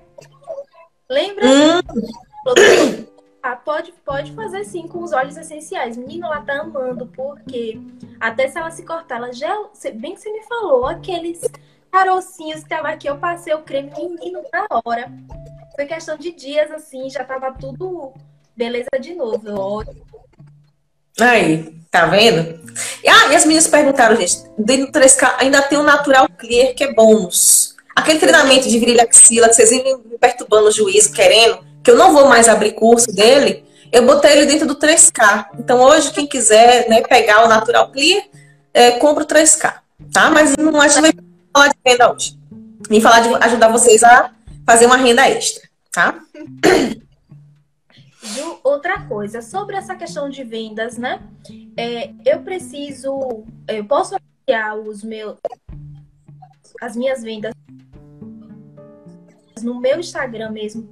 Lembra? Hum. Ah, pode, pode fazer sim com os óleos essenciais. Menino, ela tá amando, porque até se ela se cortar, ela já. Bem que você me falou, aqueles carocinhos que tava aqui, eu passei o creme, menino, na hora. Foi questão de dias, assim, já tava tudo beleza de novo. Ótimo. Aí, tá vendo? Ah, e as meninas perguntaram, gente, dentro do 3K ainda tem o Natural Clear, que é bônus. Aquele treinamento de virilha axila, que vocês vivem me perturbando o juízo, querendo, que eu não vou mais abrir curso dele, eu botei ele dentro do 3K. Então, hoje, quem quiser né, pegar o Natural Clear, é, compra o 3K, tá? Mas não acho que vai falar de venda hoje. Vim falar de ajudar vocês a fazer uma renda extra, tá? Ju, outra coisa, sobre essa questão de vendas, né? É, eu preciso, eu posso anunciar os meus, as minhas vendas no meu Instagram mesmo,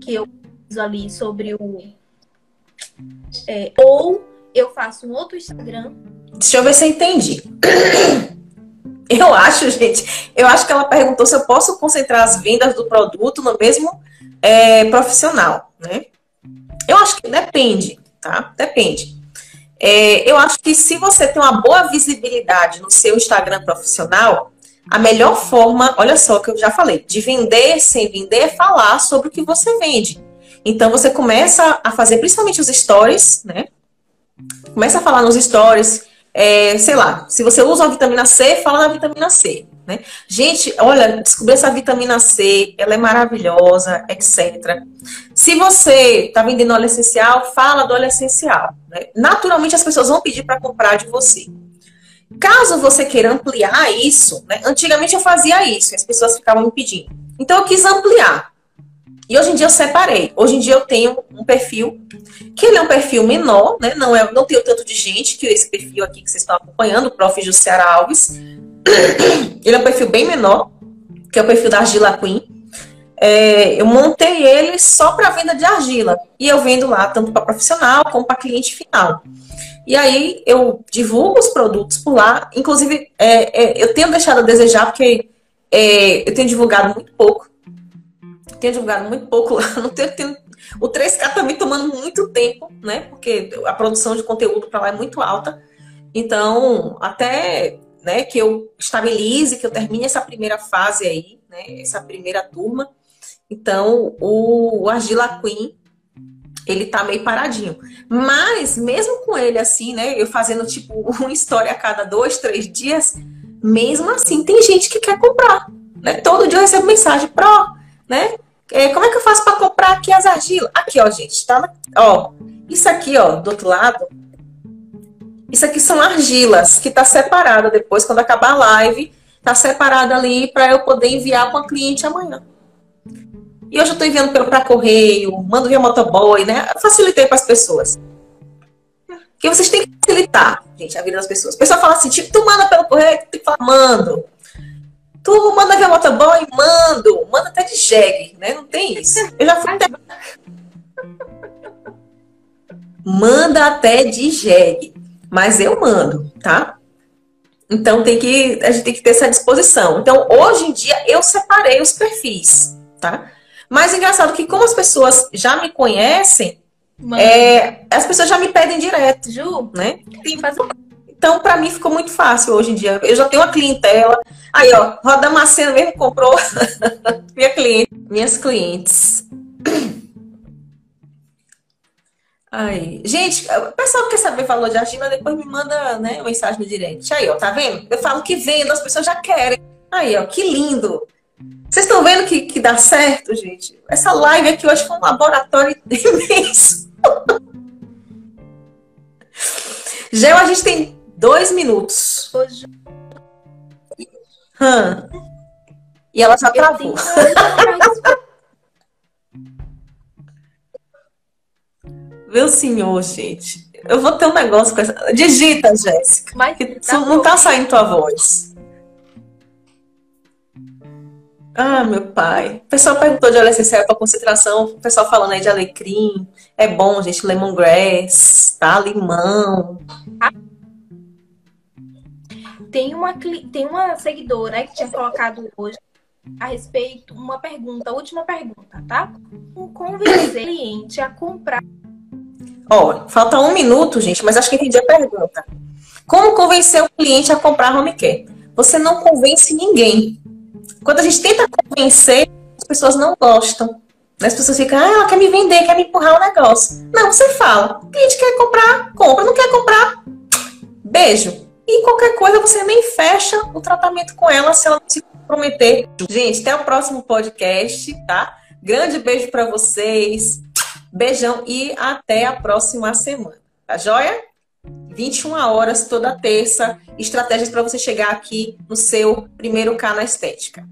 que eu fiz ali sobre o. É, ou eu faço um outro Instagram. Deixa eu ver se eu entendi. Eu acho, gente, eu acho que ela perguntou se eu posso concentrar as vendas do produto no mesmo é, profissional, né? Eu acho que depende, tá? Depende. É, eu acho que se você tem uma boa visibilidade no seu Instagram profissional, a melhor forma, olha só que eu já falei, de vender sem vender é falar sobre o que você vende. Então você começa a fazer principalmente os stories, né? Começa a falar nos stories, é, sei lá, se você usa a vitamina C, fala da vitamina C. Né? Gente, olha, descobri essa vitamina C, ela é maravilhosa, etc. Se você está vendendo óleo essencial, fala do óleo essencial. Né? Naturalmente as pessoas vão pedir para comprar de você. Caso você queira ampliar isso, né? antigamente eu fazia isso, as pessoas ficavam me pedindo. Então eu quis ampliar. E hoje em dia eu separei. Hoje em dia eu tenho um perfil que ele é um perfil menor, né? Não é, não tenho tanto de gente que esse perfil aqui que vocês estão acompanhando, o Prof. Jussiara Alves, Ele é um perfil bem menor, que é o perfil da Argila Queen. É, eu montei ele só para venda de argila. E eu vendo lá tanto para profissional como para cliente final. E aí eu divulgo os produtos por lá. Inclusive, é, é, eu tenho deixado a desejar, porque é, eu tenho divulgado muito pouco. Tenho divulgado muito pouco lá. Não tenho, tenho, o 3K está me tomando muito tempo, né? Porque a produção de conteúdo para lá é muito alta. Então, até né, que eu estabilize, que eu termine essa primeira fase aí, né, essa primeira turma. Então, o, Argila Queen, ele tá meio paradinho. Mas, mesmo com ele assim, né, eu fazendo tipo uma história a cada dois, três dias, mesmo assim, tem gente que quer comprar. Né? Todo dia eu recebo mensagem, pro, né? É, como é que eu faço para comprar aqui as argilas? Aqui, ó, gente, tá? Ó, isso aqui, ó, do outro lado, isso aqui são argilas, que tá separada depois, quando acabar a live, tá separada ali para eu poder enviar para o cliente amanhã. E hoje eu estou enviando para correio, mando via motoboy, né? facilitei para as pessoas. Porque vocês têm que facilitar, gente, a vida das pessoas. O pessoal fala assim, tipo, tu manda pelo correio, tu falar, mando. Tu manda via motoboy, mando. Manda até de jegue, né? Não tem isso. Eu já fui até... Manda até de jegue mas eu mando, tá? Então tem que a gente tem que ter essa disposição. Então hoje em dia eu separei os perfis, tá? Mas engraçado que como as pessoas já me conhecem, é, as pessoas já me pedem direto, Ju, né? Então para mim ficou muito fácil hoje em dia. Eu já tenho uma clientela. Aí ó, Roda Macena mesmo comprou minha cliente, minhas clientes. Aí. Gente, o pessoal que quer saber valor de argila, depois me manda né, mensagem no direct. Aí, ó, tá vendo? Eu falo que vendo, as pessoas já querem. Aí, ó, que lindo. Vocês estão vendo que, que dá certo, gente? Essa live aqui hoje foi um laboratório imenso. Gel, a gente tem dois minutos. Hoje. Hum. E ela já travou. Meu senhor, gente. Eu vou ter um negócio com essa. Digita, Jéssica. Mas tá não tá saindo tua voz. Ah, meu pai. O pessoal perguntou de óleo essencial para concentração. O pessoal falando aí de alecrim. É bom, gente. Lemongrass, tá? Limão. Tem uma, tem uma seguidora que tinha colocado hoje a respeito uma pergunta, última pergunta, tá? Convencer o cliente a comprar Ó, falta um minuto, gente, mas acho que entendi a pergunta. Como convencer o cliente a comprar home care? Você não convence ninguém. Quando a gente tenta convencer, as pessoas não gostam. As pessoas ficam, ah, ela quer me vender, quer me empurrar o negócio. Não, você fala. O cliente quer comprar, compra. Não quer comprar, beijo. E qualquer coisa você nem fecha o tratamento com ela se ela não se comprometer. Gente, até o próximo podcast, tá? Grande beijo para vocês. Beijão e até a próxima semana. Tá joia? 21 horas toda terça, estratégias para você chegar aqui no seu primeiro K na estética.